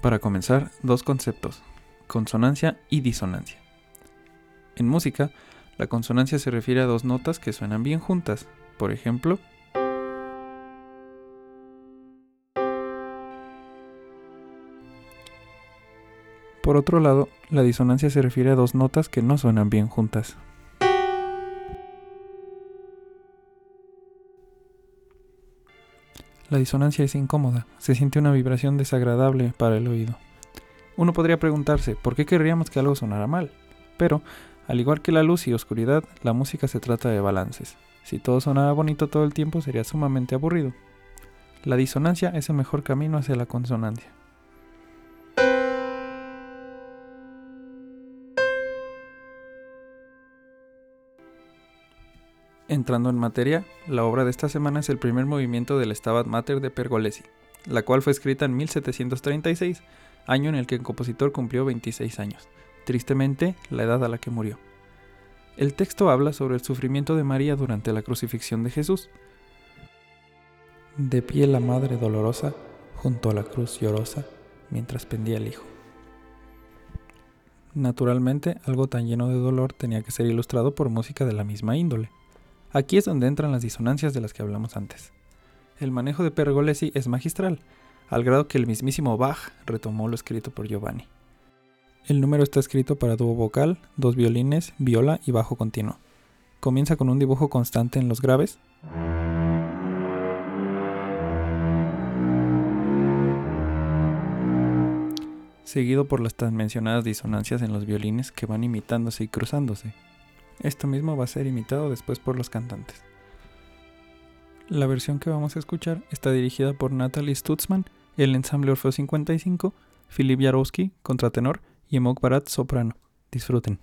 Para comenzar, dos conceptos, consonancia y disonancia. En música, la consonancia se refiere a dos notas que suenan bien juntas, por ejemplo, Por otro lado, la disonancia se refiere a dos notas que no suenan bien juntas. La disonancia es incómoda, se siente una vibración desagradable para el oído. Uno podría preguntarse, ¿por qué querríamos que algo sonara mal? Pero, al igual que la luz y oscuridad, la música se trata de balances. Si todo sonara bonito todo el tiempo sería sumamente aburrido. La disonancia es el mejor camino hacia la consonancia. Entrando en materia, la obra de esta semana es el primer movimiento del Stabat Mater de Pergolesi, la cual fue escrita en 1736, año en el que el compositor cumplió 26 años, tristemente la edad a la que murió. El texto habla sobre el sufrimiento de María durante la crucifixión de Jesús. De pie la madre dolorosa, junto a la cruz llorosa, mientras pendía el hijo. Naturalmente, algo tan lleno de dolor tenía que ser ilustrado por música de la misma índole. Aquí es donde entran las disonancias de las que hablamos antes. El manejo de Pergolesi es magistral, al grado que el mismísimo Bach retomó lo escrito por Giovanni. El número está escrito para dúo vocal, dos violines, viola y bajo continuo. Comienza con un dibujo constante en los graves, seguido por las tan mencionadas disonancias en los violines que van imitándose y cruzándose. Esto mismo va a ser imitado después por los cantantes. La versión que vamos a escuchar está dirigida por Natalie Stutzman, el ensamble Orfeo 55, Filip Jarowski, contratenor, y Emok Barat, soprano. Disfruten.